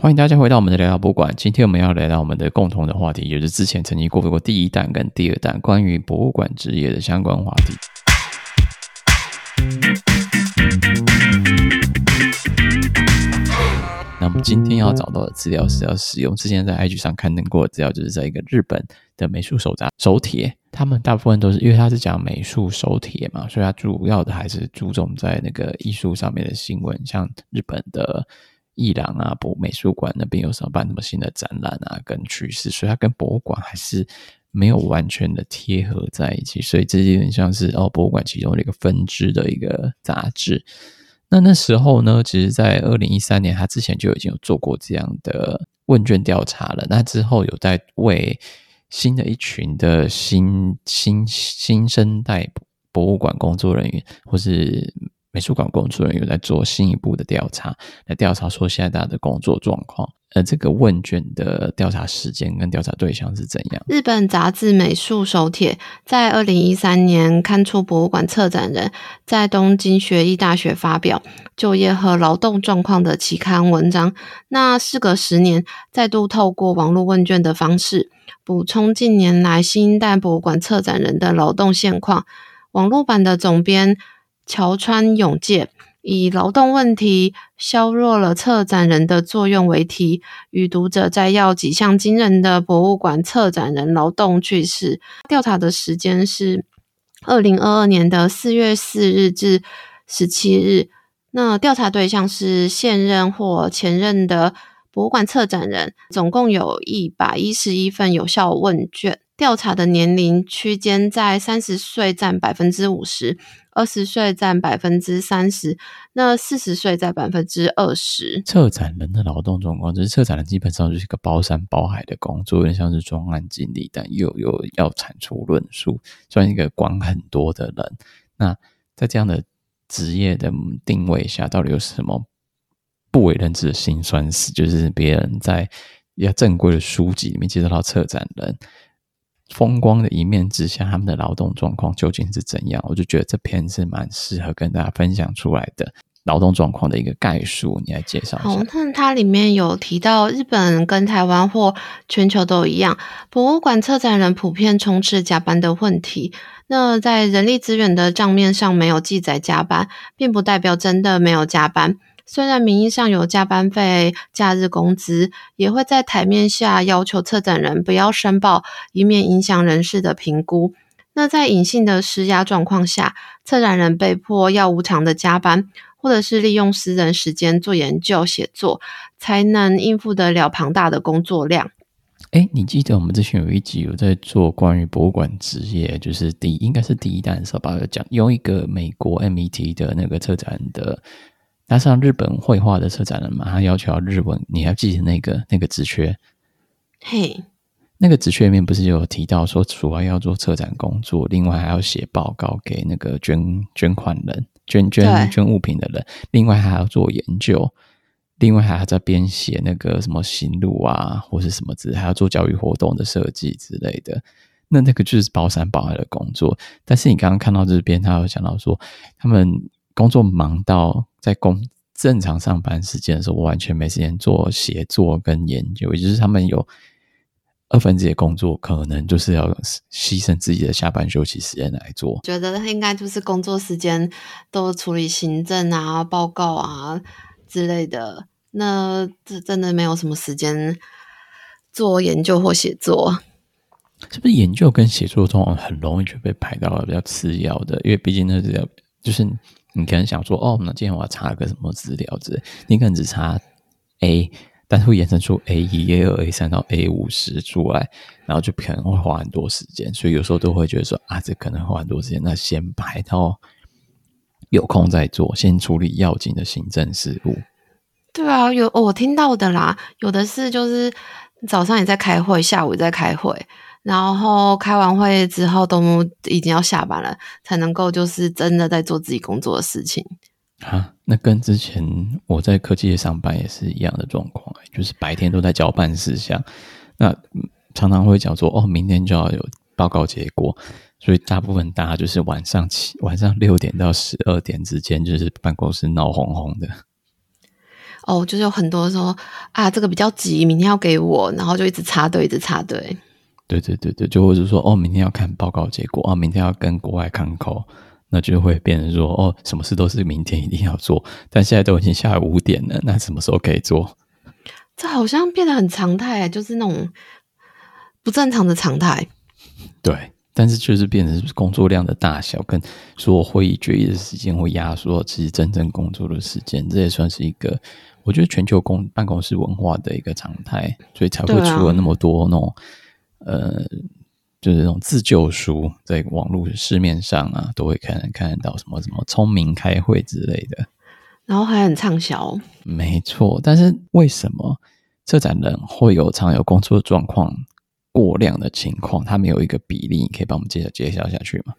欢迎大家回到我们的聊聊博物馆。今天我们要来到我们的共同的话题，也就是之前曾经过过第一弹跟第二弹关于博物馆职业的相关话题。那我们今天要找到的资料是要使用之前在 IG 上刊登过的资料，就是在一个日本的美术手札手帖。他们大部分都是因为他是讲美术手帖嘛，所以他主要的还是注重在那个艺术上面的新闻，像日本的。艺廊啊，博美术馆那边有什么办什么新的展览啊，跟趋势，所以它跟博物馆还是没有完全的贴合在一起，所以这有点像是哦，博物馆其中的一个分支的一个杂志。那那时候呢，其实，在二零一三年，他之前就已经有做过这样的问卷调查了。那之后有在为新的一群的新新新生代博物馆工作人员，或是。美术馆工作人员在做新一步的调查，来调查说现在大家的工作状况。呃，这个问卷的调查时间跟调查对象是怎样？日本杂志《美术手帖》在二零一三年刊出博物馆策展人在东京学艺大学发表就业和劳动状况的期刊文章。那事隔十年，再度透过网络问卷的方式，补充近年来新一代博物馆策展人的劳动现况。网络版的总编。桥川永介以“劳动问题削弱了策展人的作用”为题，与读者摘要几项惊人的博物馆策展人劳动趣事。调查的时间是二零二二年的四月四日至十七日。那调查对象是现任或前任的博物馆策展人，总共有一百一十一份有效问卷。调查的年龄区间在三十岁占百分之五十，二十岁占百分之三十，那四十岁占百分之二十。策展人的劳动状况，就是策展人基本上就是一个包山包海的工作，有点像是专案经理，但又又要产出论述，算一个管很多的人。那在这样的职业的定位下，到底有什么不为人知的辛酸史？就是别人在要正规的书籍里面介绍到策展人。风光的一面之下，他们的劳动状况究竟是怎样？我就觉得这篇是蛮适合跟大家分享出来的劳动状况的一个概述。你来介绍一下。好，那它里面有提到，日本跟台湾或全球都一样，博物馆策展人普遍充斥加班的问题。那在人力资源的账面上没有记载加班，并不代表真的没有加班。虽然名义上有加班费、假日工资，也会在台面下要求策展人不要申报，以免影响人事的评估。那在隐性的施压状况下，策展人被迫要无偿的加班，或者是利用私人时间做研究写作，才能应付得了庞大的工作量。哎，你记得我们之前有一集有在做关于博物馆职业，就是第应该是第一单的时候，把它讲用一个美国 MET 的那个策展的。加上日本绘画的策展人嘛，他要求要日文，你还记得那个那个职缺？嘿.那个职缺里面不是有提到说，除了要做策展工作，另外还要写报告给那个捐捐款人、捐捐捐物品的人，另外还要做研究，另外还要在编写那个什么行路啊，或是什么之类，还要做教育活动的设计之类的。那那个就是包山包海的工作。但是你刚刚看到这边，他有讲到说，他们。工作忙到在工正常上班时间的时候，我完全没时间做写作跟研究，也就是他们有二分之一的工作，可能就是要牺牲自己的下班休息时间来做。觉得他应该就是工作时间都处理行政啊、报告啊之类的，那这真的没有什么时间做研究或写作。是不是研究跟写作中很容易就被排到了比较次要的？因为毕竟那是要就是。你可能想说，哦，那今天我要查个什么资料之类，你可能只查 A，但是会延伸出 A 一、A 二、A 三到 A 五十出来，然后就可能会花很多时间，所以有时候都会觉得说，啊，这可能花很多时间，那先排到有空再做，先处理要紧的行政事务。对啊，有我听到的啦，有的是就是早上也在开会，下午也在开会。然后开完会之后都已经要下班了，才能够就是真的在做自己工作的事情啊。那跟之前我在科技业上班也是一样的状况，就是白天都在交办事项，那常常会讲说哦，明天就要有报告结果，所以大部分大家就是晚上七晚上六点到十二点之间，就是办公室闹哄哄的。哦，就是有很多说啊，这个比较急，明天要给我，然后就一直插队，一直插队。对对对对，就或者说哦，明天要看报告结果啊，明天要跟国外看口，那就会变成说哦，什么事都是明天一定要做，但现在都已经下午五点了，那什么时候可以做？这好像变得很常态，就是那种不正常的常态。对，但是就是变成工作量的大小，跟所有会议决议的时间会压缩其实真正工作的时间，这也算是一个我觉得全球公办公室文化的一个常态，所以才会出了那么多那种。呃，就是那种自救书，在网络市面上啊，都会看看得到什么什么聪明开会之类的，然后还很畅销。没错，但是为什么策展人会有常有工作状况过量的情况？他没有一个比例，你可以帮我们介绍介绍下去吗？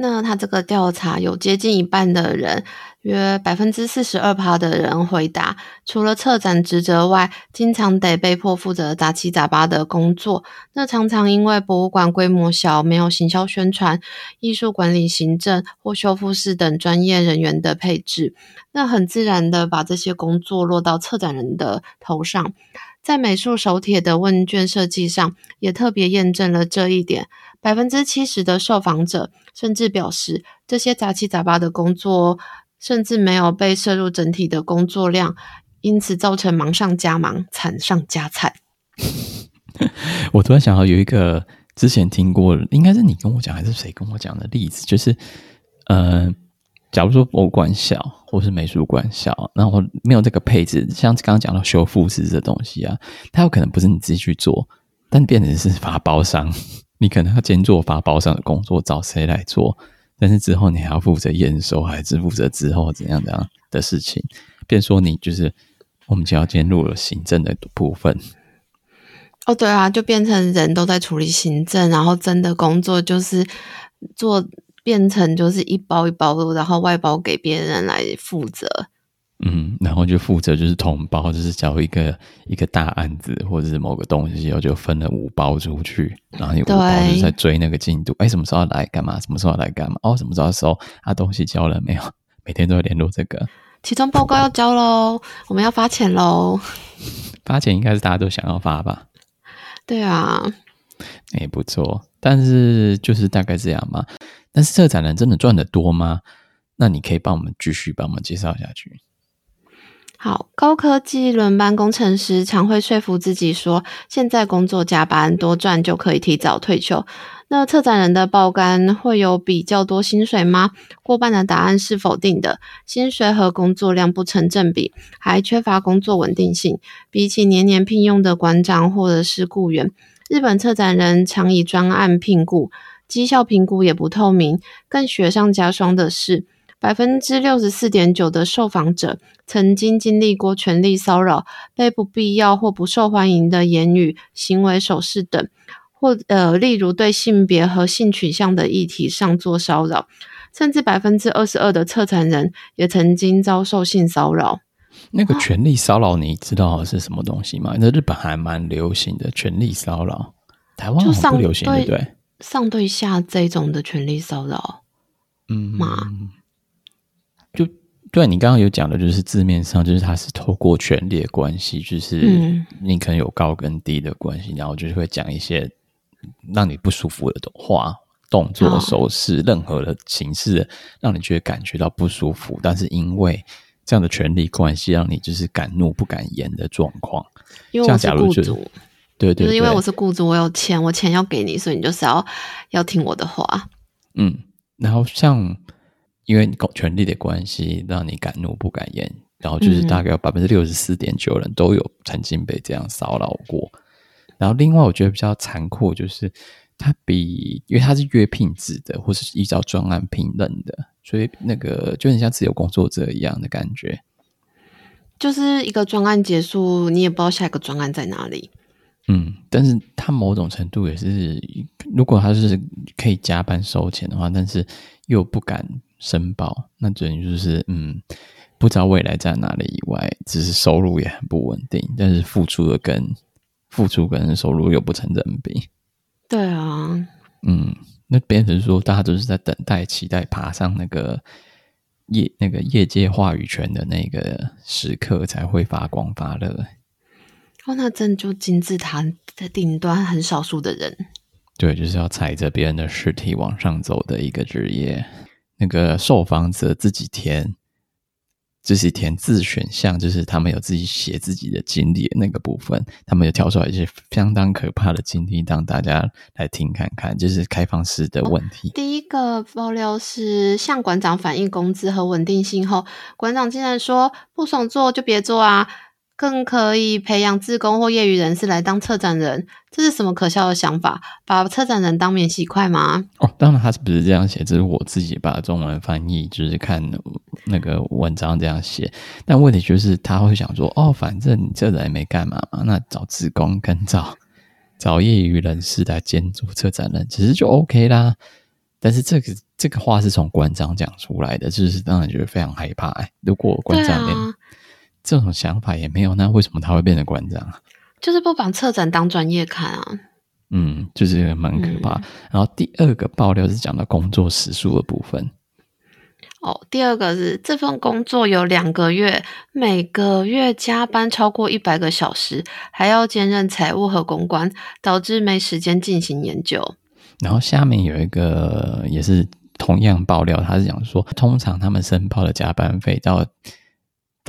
那他这个调查有接近一半的人，约百分之四十二趴的人回答，除了策展职责外，经常得被迫负责杂七杂八的工作。那常常因为博物馆规模小，没有行销宣传、艺术管理、行政或修复室等专业人员的配置，那很自然的把这些工作落到策展人的头上。在美术手帖的问卷设计上，也特别验证了这一点。百分之七十的受访者甚至表示，这些杂七杂八的工作甚至没有被摄入整体的工作量，因此造成忙上加忙、惨上加惨。我突然想到有一个之前听过，应该是你跟我讲还是谁跟我讲的例子，就是，呃。假如说博物馆小，或是美术馆小，然后没有这个配置，像刚刚讲到修复式这东西啊，它有可能不是你自己去做，但变成是发包商，你可能要兼做发包上的工作，找谁来做？但是之后你还要负责验收，还是负责之后怎样怎样的事情？变说你就是我们就要进入了行政的部分。哦，对啊，就变成人都在处理行政，然后真的工作就是做。变成就是一包一包的，然后外包给别人来负责。嗯，然后就负责就是统包，就是交一个一个大案子或者是某个东西，然后就分了五包出去，然后你五包就是在追那个进度。哎，什么时候来干嘛？什么时候来干嘛？哦，什么时候收？啊，东西交了没有？每天都要联络这个。期中报告要交喽，我们要发钱喽。发钱应该是大家都想要发吧？对啊，也不错，但是就是大概这样嘛。但是策展人真的赚的多吗？那你可以帮我们继续帮我们介绍下去。好，高科技轮班工程师常会说服自己说，现在工作加班多赚就可以提早退休。那策展人的报干会有比较多薪水吗？过半的答案是否定的，薪水和工作量不成正比，还缺乏工作稳定性。比起年年聘用的馆长或者是雇员，日本策展人常以专案聘雇。绩效评估也不透明，更雪上加霜的是，百分之六十四点九的受访者曾经经历过权力骚扰，被不必要或不受欢迎的言语、行为、手势等，或呃，例如对性别和性取向的议题上做骚扰，甚至百分之二十二的策展人也曾经遭受性骚扰。那个权力骚扰，你知道是什么东西吗？那日本还蛮流行的权力骚扰，台湾很不流行，对不对？上对下这种的权力骚扰，嗯嘛，就对你刚刚有讲的，就是字面上就是它是透过权力的关系，就是你可能有高跟低的关系，嗯、然后就是会讲一些让你不舒服的话、动作、手势，任何的形式，让你觉得感觉到不舒服。但是因为这样的权力关系，让你就是敢怒不敢言的状况。因为我是雇主。对，对对，就是因为我是雇主，我有钱，我钱要给你，所以你就是要要听我的话。嗯，然后像因为权力的关系，让你敢怒不敢言，然后就是大概有百分之六十四点九人都有曾经被这样骚扰过。然后另外我觉得比较残酷，就是他比因为他是约聘制的，或是依照专案聘任的，所以那个就很像自由工作者一样的感觉。就是一个专案结束，你也不知道下一个专案在哪里。嗯，但是他某种程度也是，如果他是可以加班收钱的话，但是又不敢申报，那等于就是嗯，不知道未来在哪里以外，只是收入也很不稳定，但是付出的跟付出跟收入又不成正比。对啊，嗯，那变成说大家都是在等待、期待爬上那个业那个业界话语权的那个时刻才会发光发热。哦，那真就金字塔的顶端很少数的人。对，就是要踩着别人的尸体往上走的一个职业。那个受访者自己填，就是填自选项，就是他们有自己写自己的经历的那个部分，他们有挑出来一些相当可怕的经历，让大家来听看看，就是开放式的问题。哦，第一个爆料是向馆长反映工资和稳定性后，馆长竟然说不爽做就别做啊。更可以培养自工或业余人士来当策展人，这是什么可笑的想法？把策展人当免洗筷吗？哦，当然他是不是这样写，只是我自己把中文翻译，就是看那个文章这样写。但问题就是他会想说，哦，反正你这人也没干嘛嘛，那找自工跟找找业余人士来兼做策展人，其实就 OK 啦。但是这个这个话是从馆长讲出来的，就是当然觉得非常害怕。哎，如果馆长连这种想法也没有，那为什么他会变成馆长啊？就是不把策展当专业看啊。嗯，就是蛮可怕。嗯。然后第二个爆料是讲到工作时数的部分。哦，第二个是这份工作有两个月，每个月加班超过一百个小时，还要兼任财务和公关，导致没时间进行研究。然后下面有一个也是同样爆料，他是讲说，通常他们申报的加班费到。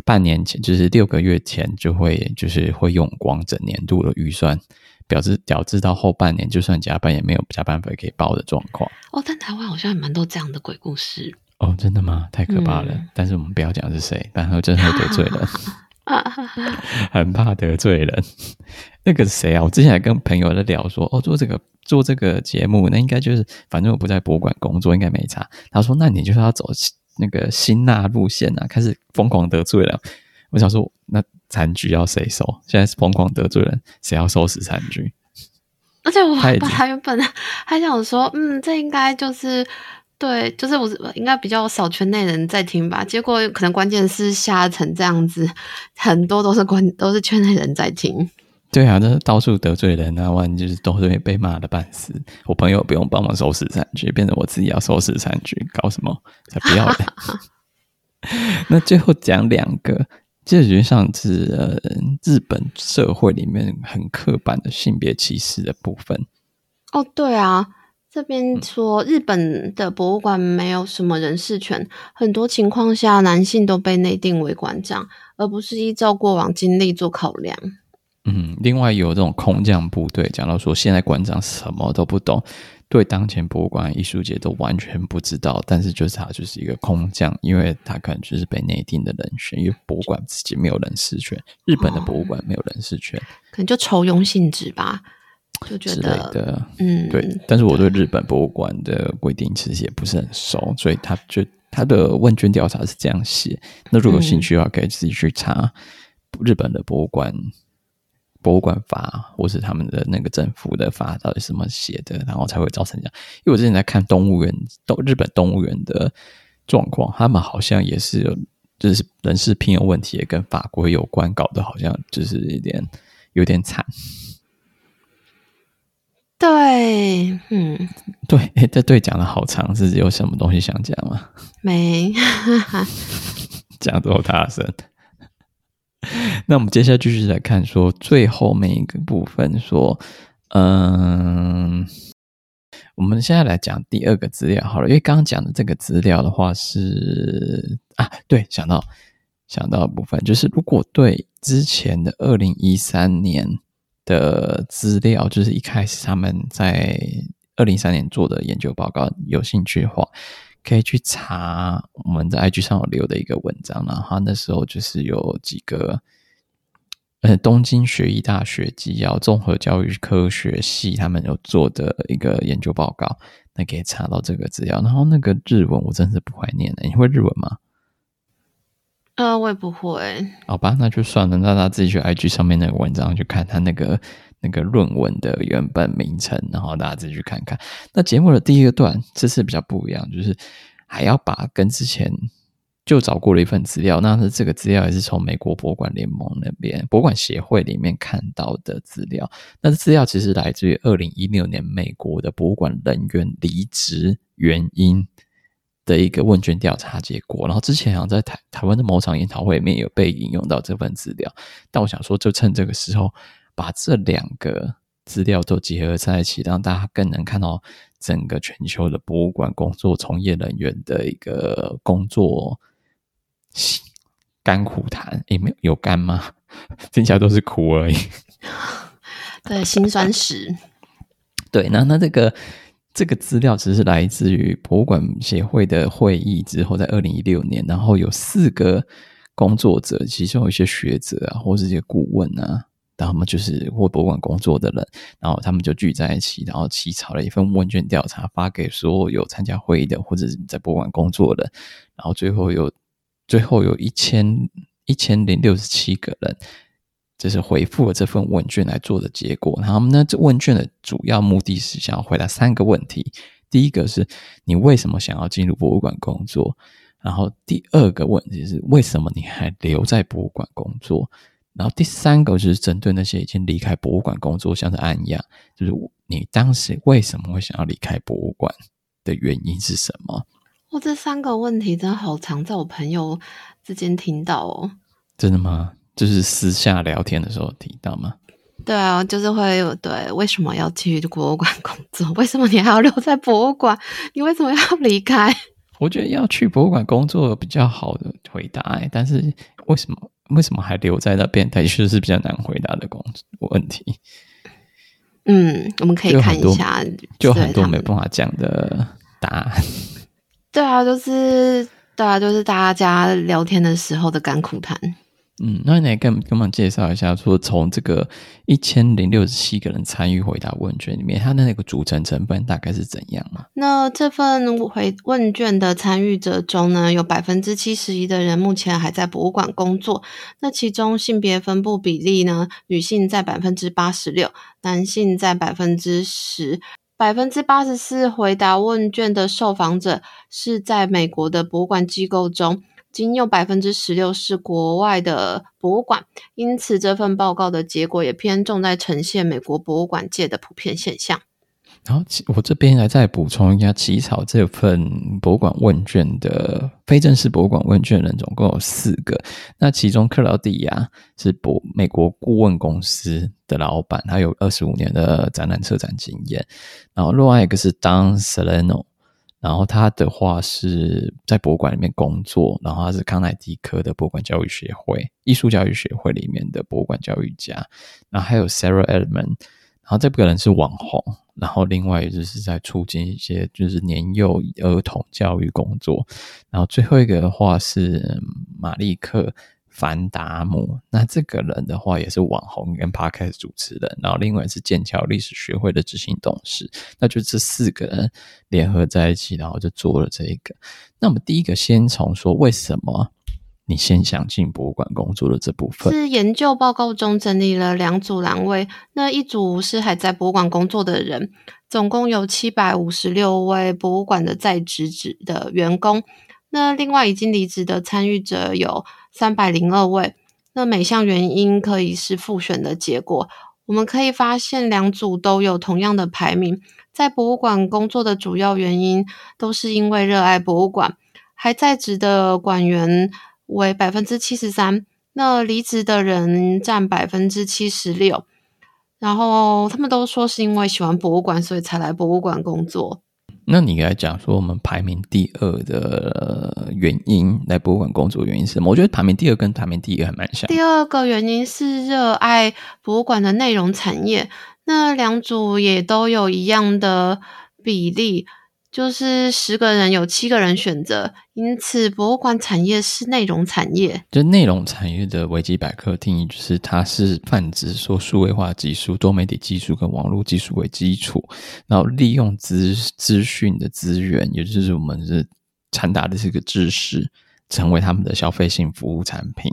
半年前，就是六个月前，就会就是会用光整年度的预算，表示导致到后半年，就算加班也没有加班费可以报的状况。哦，但台湾好像还蛮多这样的鬼故事。哦，真的吗？太可怕了！嗯、但是我们不要讲是谁，然后真的会得罪人，很怕得罪人。那个谁啊？我之前还跟朋友在聊说，哦，做这个做这个节目，那应该就是反正我不在博物馆工作，应该没差。他说，那你就是要走。那个辛纳路线啊，开始疯狂得罪了。我想说，那残局要谁收？现在是疯狂得罪人，谁要收拾残局？而且我本来 原本还想说，嗯，这应该就是对，就是我应该比较少圈内人在听吧。结果可能关键是下成这样子，很多都是关都是圈内人在听。对啊，那到处得罪人啊，万一就是都是被骂的半死。我朋友不用帮忙收拾残局，变成我自己要收拾残局，搞什么？才不要的。那最后讲两个，这实际上是呃日本社会里面很刻板的性别歧视的部分。哦，对啊，这边说日本的博物馆没有什么人事权，嗯、很多情况下男性都被内定为馆长，而不是依照过往经历做考量。嗯，另外有这种空降部队，讲到说现在馆长什么都不懂，对当前博物馆艺术节都完全不知道，但是就是他就是一个空降，因为他可能就是被内定的人选，因为博物馆自己没有人事权，日本的博物馆没有人事权，哦，可能就酬庸性质吧，就觉得嗯，对。但是我对日本博物馆的规定其实也不是很熟，所以他就他的问卷调查是这样写。那如果有兴趣的话，可以自己去查日本的博物馆。博物馆法，或是他们的那个政府的法，到底是怎么写的，然后才会造成这样。因为我之前在看动物园，动日本动物园的状况，他们好像也是有，就是人事聘用问题也跟法规有关，搞得好像就是有点有点惨。对，嗯，对，哎，这对讲的好长，是有什么东西想讲吗？没，讲多大声。那我们接下来继续来看，说最后面一个部分，说，嗯，我们现在来讲第二个资料好了，因为刚刚讲的这个资料的话是啊，对，想到想到的部分就是，如果对之前的二零一三年的资料，就是一开始他们在二零一三年做的研究报告有兴趣的话。可以去查我们在 IG 上有留的一个文章，然后那时候就是有几个，呃，东京学艺大学基要综合教育科学系他们有做的一个研究报告，那可以查到这个资料。然后那个日文我真是不会念的，你会日文吗？呃，我也不会。好吧，那就算了，那他自己去 IG 上面那个文章去看他那个。那个论文的原本名称，然后大家自己去看看。那节目的第一个段，这次比较不一样，就是还要把跟之前就找过了一份资料，那是这个资料也是从美国博物馆联盟那边博物馆协会里面看到的资料。那资料其实来自于二零一六年美国的博物馆人员离职原因的一个问卷调查结果，然后之前好像在台台湾的某场研讨会里面有被引用到这份资料，但我想说，就趁这个时候把这两个资料都结合在一起，让大家更能看到整个全球的博物馆工作从业人员的一个工作甘苦谈。诶，没有有甘吗？听起来都是苦而已。对，辛酸史。对，那那这个。这个资料只是来自于博物馆协会的会议之后，在二零一六年，然后有四个工作者，其中有一些学者啊，或是一些顾问啊，他们就是或博物馆工作的人，然后他们就聚在一起，然后起草了一份问卷调查，发给所有有参加会议的或者是在博物馆工作的，然后最后有最后有一千一千零六十七个人。就是回复了这份问卷来做的结果。然后呢，这问卷的主要目的是想要回答三个问题：第一个是你为什么想要进入博物馆工作？然后第二个问题是为什么你还留在博物馆工作？然后第三个就是针对那些已经离开博物馆工作，像是安雅，就是你当时为什么会想要离开博物馆的原因是什么？哦，这三个问题真的好常在我朋友之间听到哦。真的吗？就是私下聊天的时候提到吗？对啊，就是会有对，为什么要去博物馆工作？为什么你还要留在博物馆？你为什么要离开？我觉得要去博物馆工作比较好的回答，欸，但是为什么为什么还留在那边？它确实是比较难回答的工作问题。嗯，我们可以看一下，就很多没办法讲的答案。对啊，就是对啊，就是大家聊天的时候的甘苦谈。嗯，那你来跟跟我们介绍一下，说从这个一千零六十七个人参与回答问卷里面，它的那个组成成分大概是怎样吗？那这份回问卷的参与者中呢，有百分之七十一的人目前还在博物馆工作。那其中性别分布比例呢，女性在百分之八十六，男性在百分之十。百分之八十四回答问卷的受访者是在美国的博物馆机构中。仅有百分之十六是国外的博物馆，因此这份报告的结果也偏重在呈现美国博物馆界的普遍现象。然后我这边来再补充一下，起草这份博物馆问卷的非正式博物馆问卷人总共有四个，那其中克劳迪亚是博美国顾问公司的老板，他有二十五年的展览策展经验，然后另外一个是 Don Salerno。然后他的话是在博物馆里面工作，然后他是康乃狄克的博物馆教育学会、艺术教育学会里面的博物馆教育家。然后还有 Sarah Edmond，然后这个人是网红，然后另外就是在促进一些就是年幼儿童教育工作。然后最后一个的话是马利克。凡达姆，那这个人的话也是网红跟 Podcast 主持人，然后另外是剑桥历史学会的执行董事，那就这四个人联合在一起，然后就做了这一个。那我们第一个先从说，为什么你先想进博物馆工作的这部分，是研究报告中整理了两组栏位，那一组是还在博物馆工作的人，总共有七百五十六位博物馆的在职职的员工，那另外已经离职的参与者有。三百零二位，那每项原因可以是复选的结果。我们可以发现，两组都有同样的排名。在博物馆工作的主要原因都是因为热爱博物馆。还在职的馆员为百分之七十三，那离职的人占百分之七十六。然后他们都说是因为喜欢博物馆，所以才来博物馆工作。那你来讲说，我们排名第二的原因，来博物馆工作原因是什么？我觉得排名第二跟排名第一还蛮像。第二个原因是热爱博物馆的内容产业，那两组也都有一样的比例。就是十个人有七个人选择，因此博物馆产业是内容产业。就内容产业的维基百科定义，就是它是泛指说数位化技术、多媒体技术跟网络技术为基础，然后利用资资讯的资源，也就是我们是传达的这个知识，成为他们的消费性服务产品。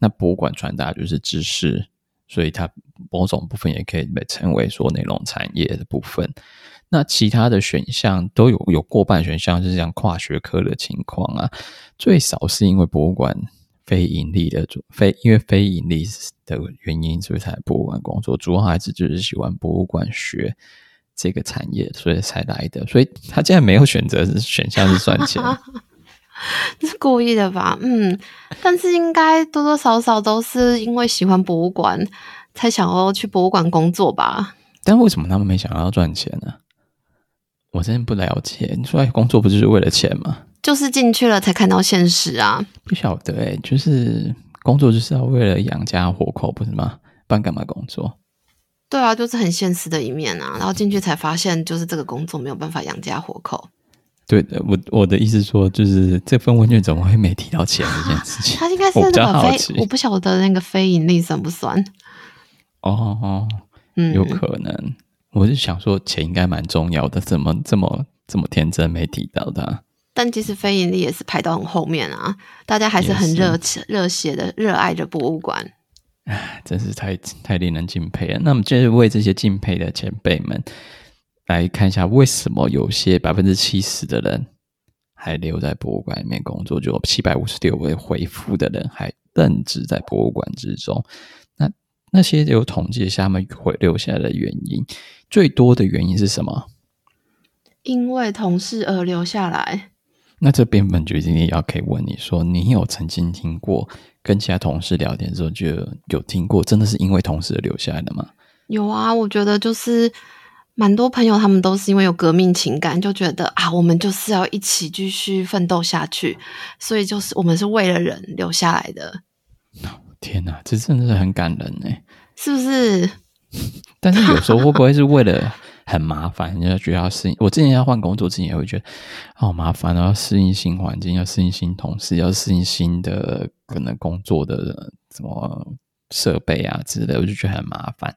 那博物馆传达就是知识，所以它某种部分也可以被称为说内容产业的部分。那其他的选项都有有过半选项是这样跨学科的情况啊，最少是因为博物馆非盈利的非因为非盈利的原因，所以才博物馆工作，主要还是就是喜欢博物馆学这个产业，所以才来的。所以他竟然没有选择是选项是赚钱，这 是故意的吧？嗯，但是应该多多少少都是因为喜欢博物馆，才想要去博物馆工作吧？但为什么他们没想要赚钱呢？我真的不了解。你出来工作不就是为了钱吗？就是进去了才看到现实啊！不晓得哎，就是工作就是要为了养家活口，不是吗？不然干嘛工作？对啊，就是很现实的一面啊。然后进去才发现，就是这个工作没有办法养家活口。对的，我我的意思说，就是这份问卷怎么会没提到钱这件事情？他应该是那个非，我，我不晓得那个非盈利算不算？哦哦，嗯，有可能。我是想说，钱应该蛮重要的，怎么这么这么天真没提到的？但其实非盈利也是排到很后面啊，大家还是很热热血的热爱着博物馆。唉，真是太太令人敬佩了。那么，就是为这些敬佩的前辈们来看一下，为什么有些百分之七十的人还留在博物馆里面工作，就七百五十六位回复的人还任职在博物馆之中。那那些有统计一下他们会留下来的原因，最多的原因是什么？因为同事而留下来。那这边本决定也要可以问你说，你有曾经听过跟其他同事聊天的时候就有听过，真的是因为同事而留下来的吗？有啊，我觉得就是蛮多朋友他们都是因为有革命情感，就觉得啊，我们就是要一起继续奋斗下去，所以就是我们是为了人留下来的。天哪，这真的是很感人哎，是不是？但是有时候会不会是为了？很麻烦，人家觉得要适应。我之前要换工作之前也会觉得好麻烦，然后要适应新环境，要适应新同事，要适应新的可能工作的什么设备啊之类，我就觉得很麻烦。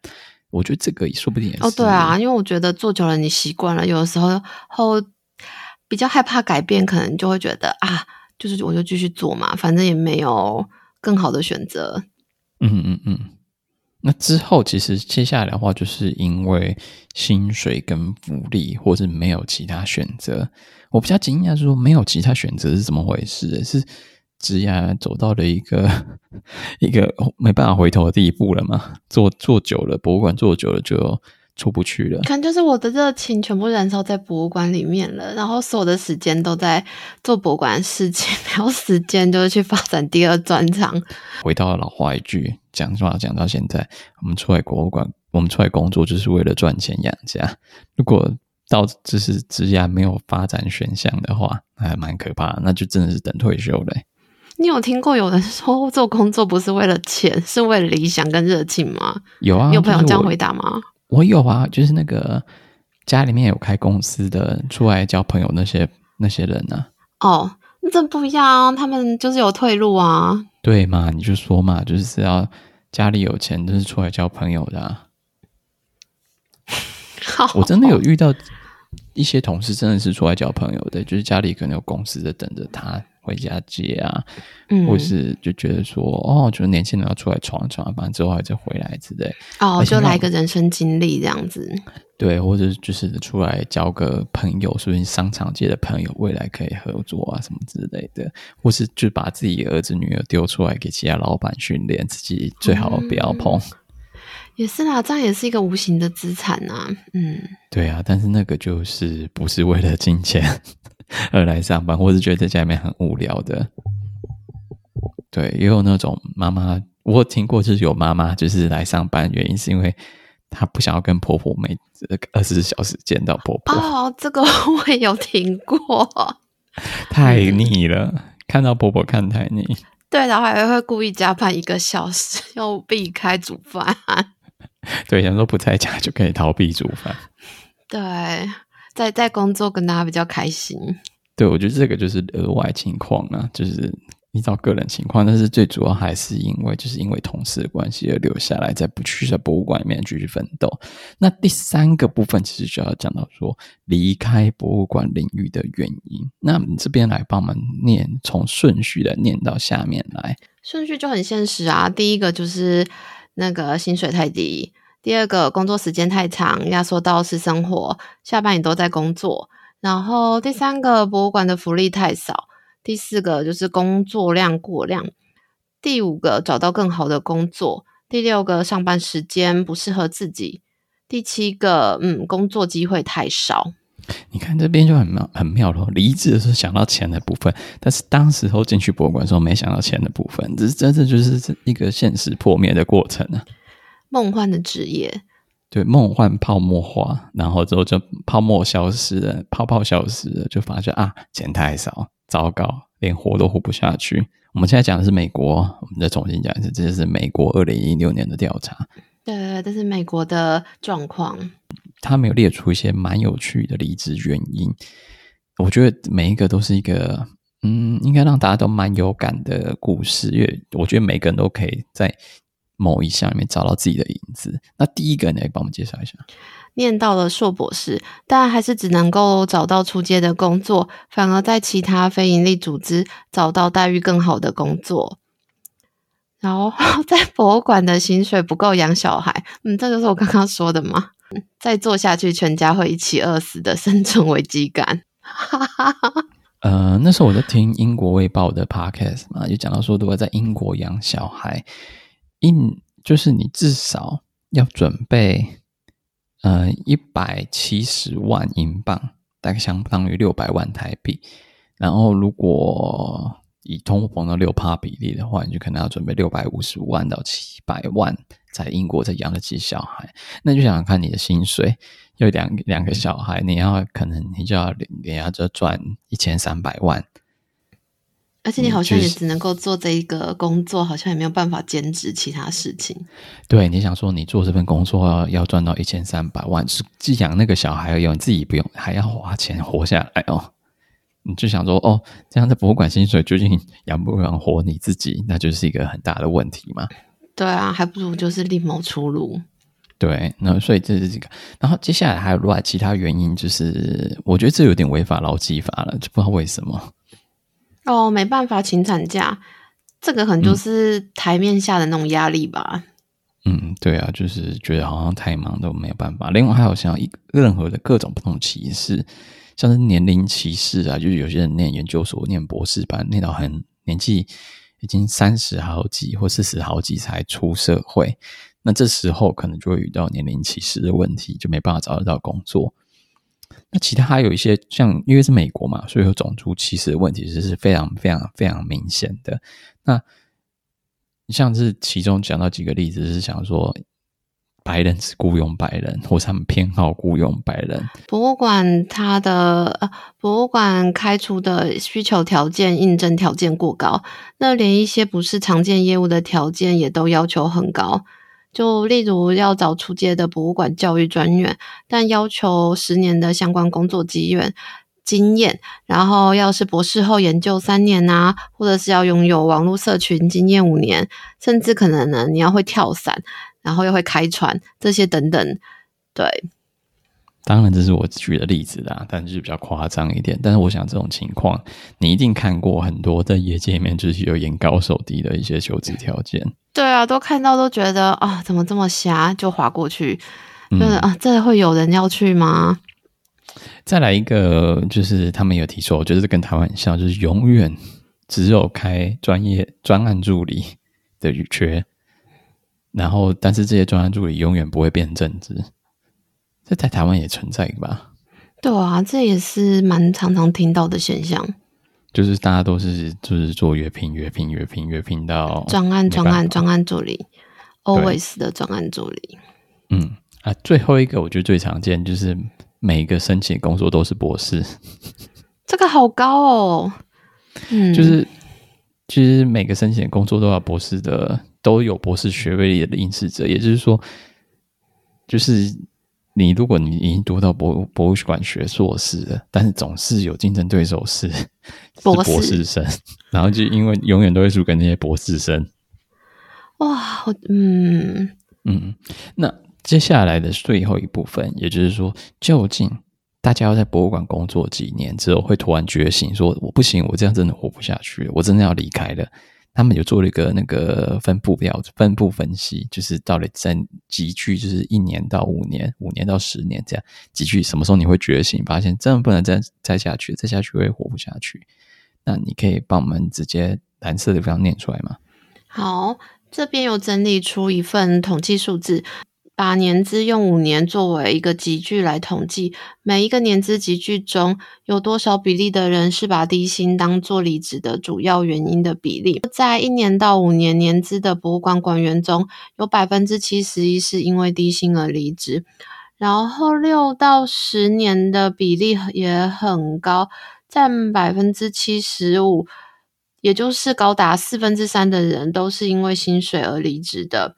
我觉得这个说不定也是。哦，对啊，因为我觉得做久了你习惯了，有的时候后比较害怕改变，可能就会觉得啊，就是我就继续做嘛，反正也没有更好的选择。嗯嗯嗯。那之后，其实接下来的话，就是因为薪水跟福利，或是没有其他选择。我比较惊讶，是说没有其他选择是怎么回事？是职涯走到了一个 一个没办法回头的地步了吗？做做久了，博物馆做久了就。出不去了，可能就是我的热情全部燃烧在博物馆里面了，然后所有的时间都在做博物馆的事情，没有时间就是去发展第二专长。回到老话一句，讲话讲到现在，我们出来博物馆，我们出来工作就是为了赚钱养家。如果到就是职业没有发展选项的话，还蛮可怕的，那就真的是等退休了。你有听过有人说做工作不是为了钱，是为了理想跟热情吗？有啊，你有朋友这样回答吗？我有啊，就是那个家里面有开公司的，出来交朋友那些那些人呢、啊。哦，那这不一样，他们就是有退路啊。对嘛，你就说嘛，就是要家里有钱，就是出来交朋友的、啊。好，我真的有遇到一些同事，真的是出来交朋友的，就是家里可能有公司在等着他。回家接啊，嗯，或是就觉得说，哦，就是年轻人要出来闯闯，反正之后还再回来之类。哦，就来个人生经历这样子。对，或者就是出来交个朋友，说不定商场界的朋友，未来可以合作啊，什么之类的。或是就把自己儿子女儿丢出来给其他老板训练，自己最好不要碰。嗯，也是啦，这样也是一个无形的资产啊。嗯，对啊，但是那个就是不是为了金钱。而来上班，或是觉得在家里面很无聊的，对，也有那种妈妈，我有听过，就是有妈妈就是来上班，原因是因为她不想要跟婆婆每二十四小时见到婆婆。哦，这个 我也有听过，太腻了，看到婆婆看太腻。对，然后还会故意加班一个小时，又避开煮饭。对，想说不在家就可以逃避煮饭。对。在在工作跟大家比较开心，对，我觉得这个就是额外情况啊，就是依照个人情况，但是最主要还是因为就是因为同事的关系而留下来，在不去在博物馆里面继续奋斗。那第三个部分其实就要讲到说离开博物馆领域的原因。那你这边来帮我们念，从顺序的念到下面来，顺序就很现实啊。第一个就是那个薪水太低。第二个工作时间太长，压缩到私生活，下班也都在工作。然后第三个博物馆的福利太少。第四个就是工作量过量。第五个找到更好的工作。第六个上班时间不适合自己。第七个，嗯，工作机会太少。你看这边就很妙，很妙咯。离职的时候想到钱的部分，但是当时候进去博物馆的时候没想到钱的部分，这是真的就是一个现实破灭的过程啊。梦幻的职业，对，梦幻泡沫化，然后之后就泡沫消失了，泡泡消失了，就发现啊，钱太少，糟糕，连活都活不下去。我们现在讲的是美国，我们再重新讲一次，这就是美国二零一六年的调查。对，这是美国的状况。他没有列出一些蛮有趣的离职原因，我觉得每一个都是一个，嗯，应该让大家都蛮有感的故事，因为我觉得每个人都可以在某一项里面找到自己的影子。那第一个，你来帮我们介绍一下。念到了硕博士，但还是只能够找到出街的工作，反而在其他非营利组织找到待遇更好的工作。然后在博物馆的薪水不够养小孩，嗯，这就是我刚刚说的吗？再做下去，全家会一起饿死的生存危机感。呃，那时候我在听英国卫报的 podcast 嘛，就讲到说，如果在英国养小孩，一就是你至少要准备，呃，一百七十万英镑，大概相当于六百万台币。然后，如果以通货膨胀六趴比例的话，你就可能要准备六百五十万到七百万。在英国才养得起小孩，那就想想看你的薪水，有两两个小孩，你要可能你就要连要就赚一千三百万，而且你好像也只能够做这一个工作，好像也没有办法兼职其他事情。对，你想说你做这份工作要要赚到一千三百万，是既养那个小孩要用，你自己不用还要花钱活下来哦。你就想说哦，这样在博物馆薪水究竟养不养活你自己，那就是一个很大的问题嘛。对啊，还不如就是另谋出路。对，那所以这是这个。然后接下来还有另外其他原因，就是我觉得这有点违法劳基法了，就不知道为什么。哦，没办法请产假，这个可能就是台面下的那种压力吧。嗯，对啊，就是觉得好像太忙都没有办法。另外还有像一任何的各种不同歧视，像是年龄歧视啊，就是有些人念研究所、念博士班，念到很年纪。已经三十好几或四十好几才出社会，那这时候可能就会遇到年龄歧视的问题，就没办法找得到工作。那其他还有一些像，因为是美国嘛，所以有种族歧视的问题，其实是非常非常非常明显的。那你像是其中讲到几个例子，是想说。白人只雇佣白人，或是他们偏好雇佣白人。博物馆它的呃，博物馆开出的需求条件、应征条件过高，那连一些不是常见业务的条件也都要求很高。就例如要找初阶的博物馆教育专员，但要求十年的相关工作经验，经验，然后要是博士后研究三年呐，或者是要拥有网络社群经验五年，甚至可能呢，你要会跳伞。然后又会开船，这些等等，对。当然，这是我举的例子啦，但是比较夸张一点。但是我想，这种情况你一定看过很多，在业界里面就是有眼高手低的一些求职条件。对啊，都看到都觉得啊，怎么这么瞎，就划过去。嗯、就是啊，这会有人要去吗？再来一个，就是他们有提出，我觉得这跟台湾很像，就是永远只有开专业专案助理的语缺。然后，但是这些专案助理永远不会变正职，这在台湾也存在吧？对啊，这也是蛮常常听到的现象。就是大家都是就是做越聘越聘越聘越聘到专案专案专案助理，always 的专案助理。嗯啊，最后一个我觉得最常见就是每一个申请工作都是博士，这个好高哦。嗯，就是其实每个申请工作都要博士的。都有博士学位的应试者，也就是说，就是你如果你已经读到博博物馆学硕士了，但是总是有竞争对手是 博士，是博士生，然后就因为永远都会输给那些博士生。哇，嗯嗯，那接下来的最后一部分，也就是说，究竟大家要在博物馆工作几年之后，会突然觉醒，说我不行，我这样真的活不下去，我真的要离开了。他们有做了一个那个分布表，分布分析，就是到底在集聚，就是一年到五年，五年到十年这样集聚，什么时候你会觉醒，发现真的不能再再下去，再下去会活不下去。那你可以帮我们直接蓝色的地方念出来吗？好，这边有整理出一份统计数字。把年资用五年作为一个集聚来统计，每一个年资集聚中有多少比例的人是把低薪当做离职的主要原因的比例。在一年到五年年资的博物馆馆员中，有百分之七十一是因为低薪而离职，然后六到十年的比例也很高，占百分之七十五。也就是高达四分之三的人都是因为薪水而离职的。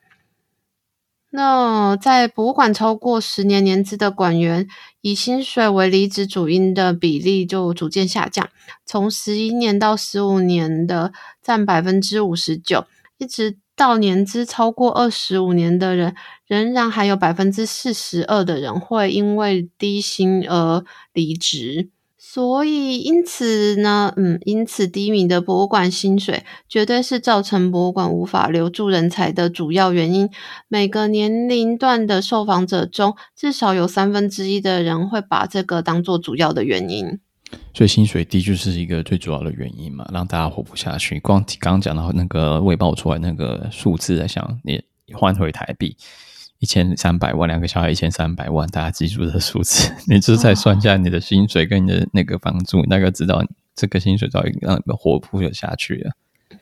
那在博物馆超过十年年资的馆员，以薪水为离职主因的比例就逐渐下降，从十一年到十五年的占百分之五十九，一直到年资超过二十五年的人，仍然还有百分之四十二的人会因为低薪而离职。所以，因此呢，嗯，因此低迷的博物馆薪水绝对是造成博物馆无法留住人才的主要原因。每个年龄段的受访者中，至少有三分之一的人会把这个当做主要的原因。所以，薪水低就是一个最主要的原因嘛，让大家活不下去。光刚刚讲到那个未报出来那个数字，在想你换回台币。一千三百万，两个小孩一千三百万，大家记住这数字，你就再算一下你的薪水跟你的那个房租，大概知道这个薪水到底让你们活不活下去了。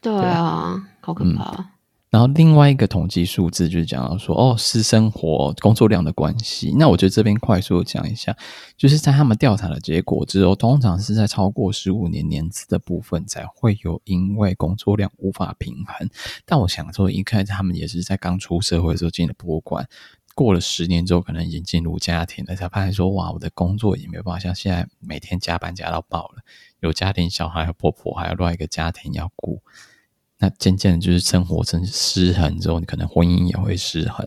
对啊，好可怕。然后另外一个统计数字就是讲到说，哦，私生活工作量的关系。那我觉得这边快速讲一下，就是在他们调查的结果之后，通常是在超过十五年年资的部分才会有因为工作量无法平衡。但我想说，一开始他们也是在刚出社会的时候进了博物馆，过了十年之后，可能已经进入家庭了，才发现说，哇，我的工作也没有办法像现在每天加班加到爆了，有家庭小孩和婆婆，还有另外一个家庭要顾。那渐渐的，就是生活成失衡之后，你可能婚姻也会失衡。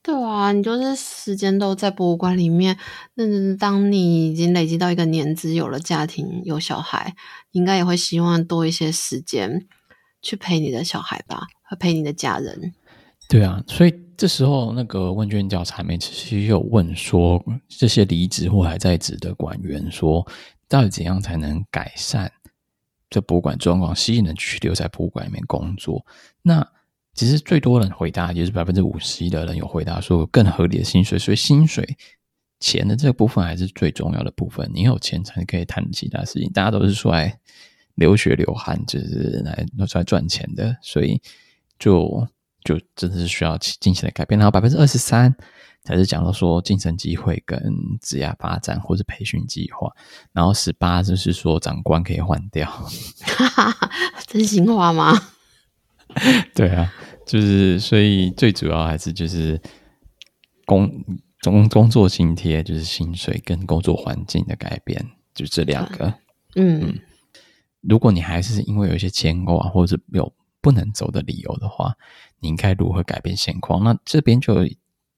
对啊，你就是时间都在博物馆里面。那当你已经累积到一个年资，有了家庭，有小孩，你应该也会希望多一些时间去陪你的小孩吧，和陪你的家人。对啊，所以这时候那个问卷调查里面其实有问说，这些离职或还在职的馆员说，到底怎样才能改善？这博物馆状况吸引人去留在博物馆里面工作，那其实最多人回答，也是百分之五十一的人有回答说更合理的薪水，所以薪水钱的这个部分还是最重要的部分。你有钱才可以谈其他事情。大家都是出来流血流汗，就是来出来赚钱的，所以就就真的是需要进行的改变。然后百分之二十三。才是讲到说晋升机会跟职业发展或是培训计划，然后十八就是说长官可以换掉 真心话吗？对啊，就是所以最主要还是就是工工工作津贴，就是薪水跟工作环境的改变，就这两个。嗯，嗯，如果你还是因为有一些牵挂或者有不能走的理由的话，你应该如何改变现况？那这边就。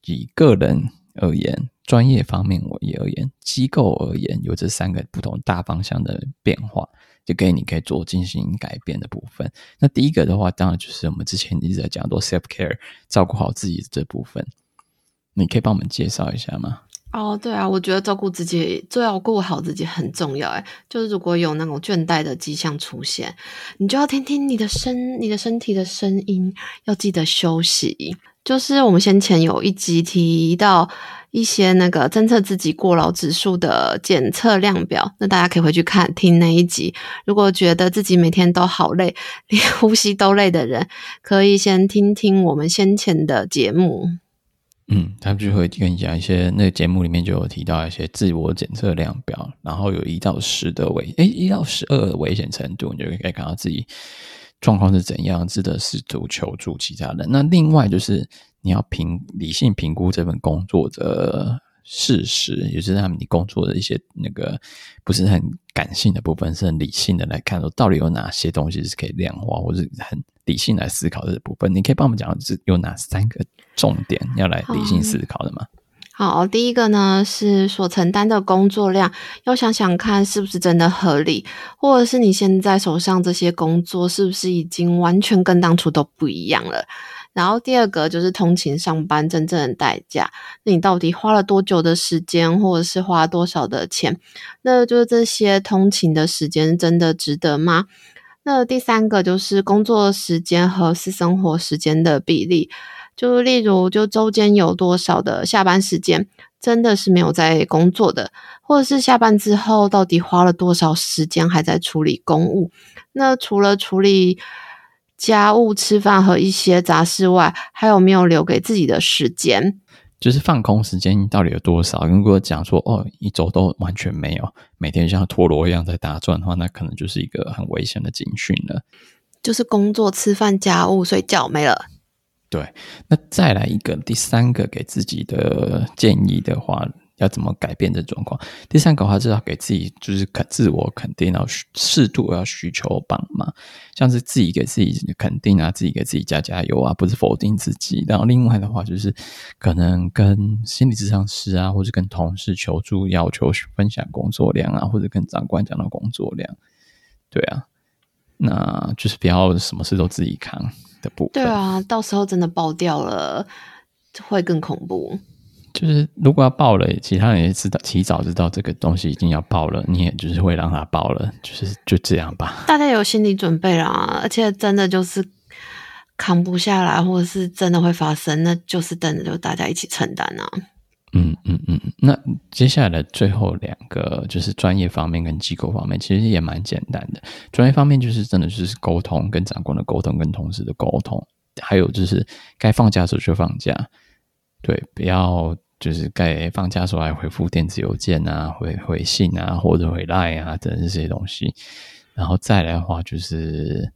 以个人而言，专业方面我也而言，机构而言，有这三个不同大方向的变化，就给你可以做进行改变的部分。那第一个的话，当然就是我们之前一直在讲做 self care，照顾好自己的这部分。你可以帮我们介绍一下吗？哦，对啊，我觉得照顾自己，最要顾好自己很重要。诶，就是如果有那种倦怠的迹象出现，你就要听听你的身，你的身体的声音，要记得休息。就是我们先前有一集提到一些那个侦测自己过劳指数的检测量表，那大家可以回去看听那一集。如果觉得自己每天都好累，连呼吸都累的人，可以先听听我们先前的节目。嗯，他就会跟你讲一些，那个节目里面就有提到一些自我检测量表，然后有一到十的危，诶，一到十二的危险程度，你就可以看到自己。状况是怎样，值得试图求助其他人。那另外就是你要评理性评估这份工作的事实，也就是他们你工作的一些那个不是很感性的部分，是很理性的来看说，到底有哪些东西是可以量化，或者很理性来思考的部分。你可以帮我们讲，是有哪三个重点要来理性思考的吗？好，第一个呢是所承担的工作量，要想想看是不是真的合理，或者是你现在手上这些工作是不是已经完全跟当初都不一样了。然后第二个就是通勤上班真正的代价，那你到底花了多久的时间，或者是花多少的钱？那就是这些通勤的时间真的值得吗？那第三个就是工作时间和私生活时间的比例。就例如，就周间有多少的下班时间，真的是没有在工作的，或者是下班之后到底花了多少时间还在处理公务？那除了处理家务、吃饭和一些杂事外，还有没有留给自己的时间？就是放空时间到底有多少？如果讲说哦，一周都完全没有，每天像陀螺一样在打转的话，那可能就是一个很危险的警讯了。就是工作、吃饭、家务、睡觉没了。对，那再来一个第三个给自己的建议的话，要怎么改变这状况？第三个的话是要给自己就是肯自我肯定，然后适度要需求帮忙，像是自己给自己肯定啊，自己给自己加加油啊，不是否定自己。然后另外的话就是可能跟心理咨商师啊，或者跟同事求助，要求分享工作量啊，或者跟长官讲到工作量，对啊，那就是不要什么事都自己扛。的部分对啊，到时候真的爆掉了，会更恐怖。就是如果要爆了，其他人也知道，提早知道这个东西已经要爆了，你也就是会让它爆了，就是就这样吧。大家有心理准备啦，而且真的就是扛不下来，或者是真的会发生，那就是等着就大家一起承担啊。嗯嗯嗯，那接下来的最后两个就是专业方面跟机构方面，其实也蛮简单的。专业方面就是真的就是沟通，跟长官的沟通，跟同事的沟通，还有就是该放假的时候就放假，对，不要就是该放假的时候还回复电子邮件啊、回回信啊或者回赖啊等这些东西。然后再来的话就是。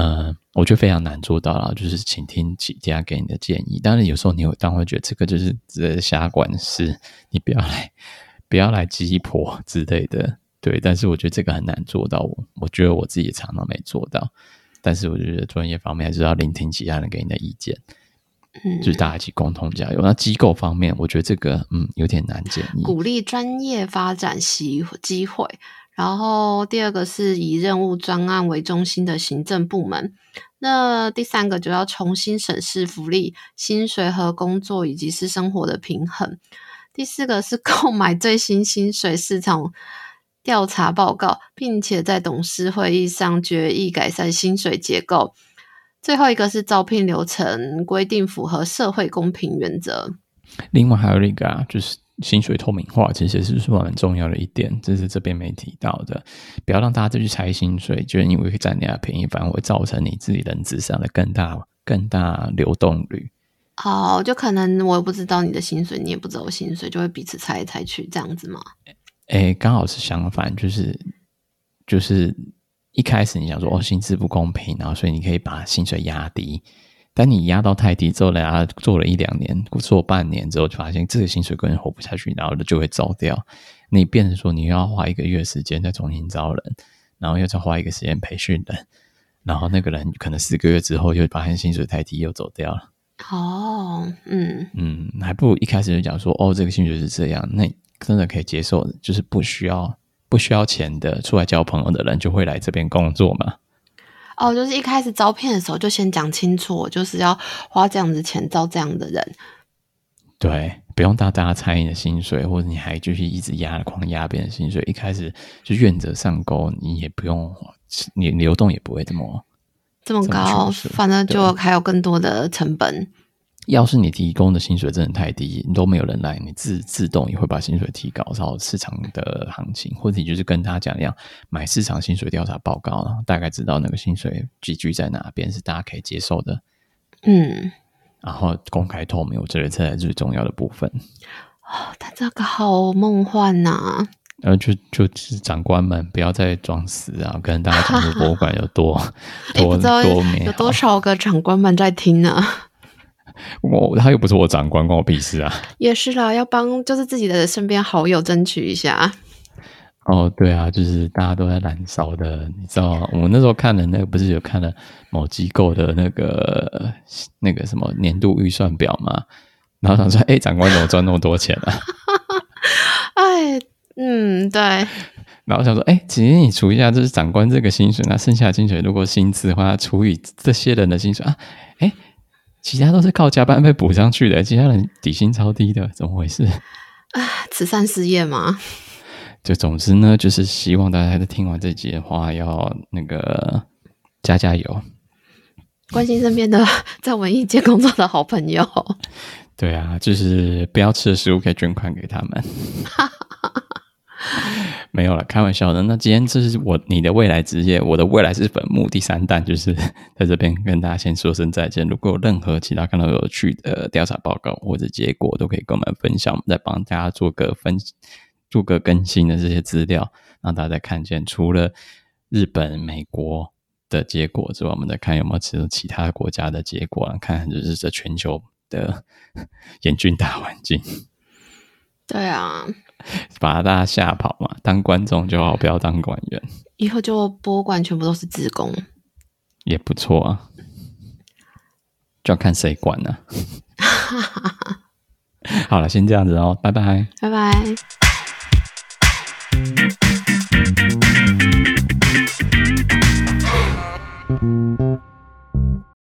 嗯，我觉得非常难做到了，就是倾听其他给你的建议。当然，有时候你会当会觉得这个就是在瞎管事，你不要来，不要来鸡婆之类的。对，但是我觉得这个很难做到。我我觉得我自己也常常没做到。但是我觉得专业方面还是要聆听其他人给你的意见，嗯，就是大家一起共同加油。那机构方面，我觉得这个嗯有点难建议，鼓励专业发展机机会。然后第二个是以任务专案为中心的行政部门，那第三个就要重新审视福利、薪水和工作以及私生活的平衡。第四个是 购买最新薪水市场调查报告，并且在董事会议上决议改善薪水结构。最后一个是招聘流程规定符合社会公平原则。另外还有一个啊，就是。薪水透明化其实是说很重要的一点，这是这边没提到的。不要让大家再去猜薪水，就因为会占人家便宜，反而会造成你自己人资上的更大、更大流动率。哦，就可能我也不知道你的薪水，你也不知道我薪水，就会彼此猜来猜去这样子吗？诶，刚好是相反，就是就是一开始你想说哦，薪资不公平，然后所以你可以把薪水压低。但你压到太低之后，人家做了一两年，做半年之后，就发现这个薪水根本活不下去，然后就会走掉。你变成说，你要花一个月时间再重新招人，然后又再花一个时间培训人，然后那个人可能四个月之后又发现薪水太低，又走掉了。哦，嗯嗯，还不如一开始就讲说，哦，这个薪水是这样，那真的可以接受，就是不需要不需要钱的，出来交朋友的人就会来这边工作嘛。哦，就是一开始招聘的时候就先讲清楚，就是要花这样子钱招这样的人。对，不用大家猜你的薪水，或者你还就是一直压狂压别人薪水，一开始就愿者上钩，你也不用，你流动也不会这么这么高，反正就还有更多的成本。要是你提供的薪水真的太低，你都没有人来，你自自动也会把薪水提高，照市场的行情，或者你就是跟他讲一样，买市场薪水调查报告，然后大概知道那个薪水集聚在哪边是大家可以接受的。嗯，然后公开透明，我觉得这才是最重要的部分。哦，他这个好梦幻呐、啊！然后就就是长官们不要再装死啊，跟大家讲说博物馆有多 多多美，有多少个长官们在听呢？我他又不是我长官，关我屁事啊！也是啦，要帮就是自己的身边好友争取一下。哦，对啊，就是大家都在燃烧的，你知道吗？我们那时候看了那个，不是有看了某机构的那个那个什么年度预算表吗？然后想说：“哎，长官怎么赚那么多钱啊？”哎，嗯，对。然后想说：“哎，其实你除一下，就是长官这个薪水，那剩下的薪水如果薪资的话，除以这些人的薪水啊，哎。”其他都是靠加班费补上去的，其他人底薪超低的，怎么回事？啊，慈善事业嘛？就总之呢，就是希望大家在听完这集的话，要那个加加油。关心身边的在文艺界工作的好朋友。对啊，就是不要吃的食物可以捐款给他们。没有了，开玩笑的。那今天这是我你的未来职业，我的未来是坟墓。第三弹就是 在这边跟大家先说声再见。如果有任何其他看到有趣的调查报告或者结果，都可以跟我们分享，我们再帮大家做个分做个更新的这些资料，让大家看见除了日本、美国的结果之外，我们再看有没有其其他国家的结果，看就是这全球的 严峻大环境。对啊。把大家吓跑嘛，当观众就好，不要当管员。以后就博物馆全部都是职工，也不错啊。就要看谁管了。好了，先这样子哦，拜拜，拜拜。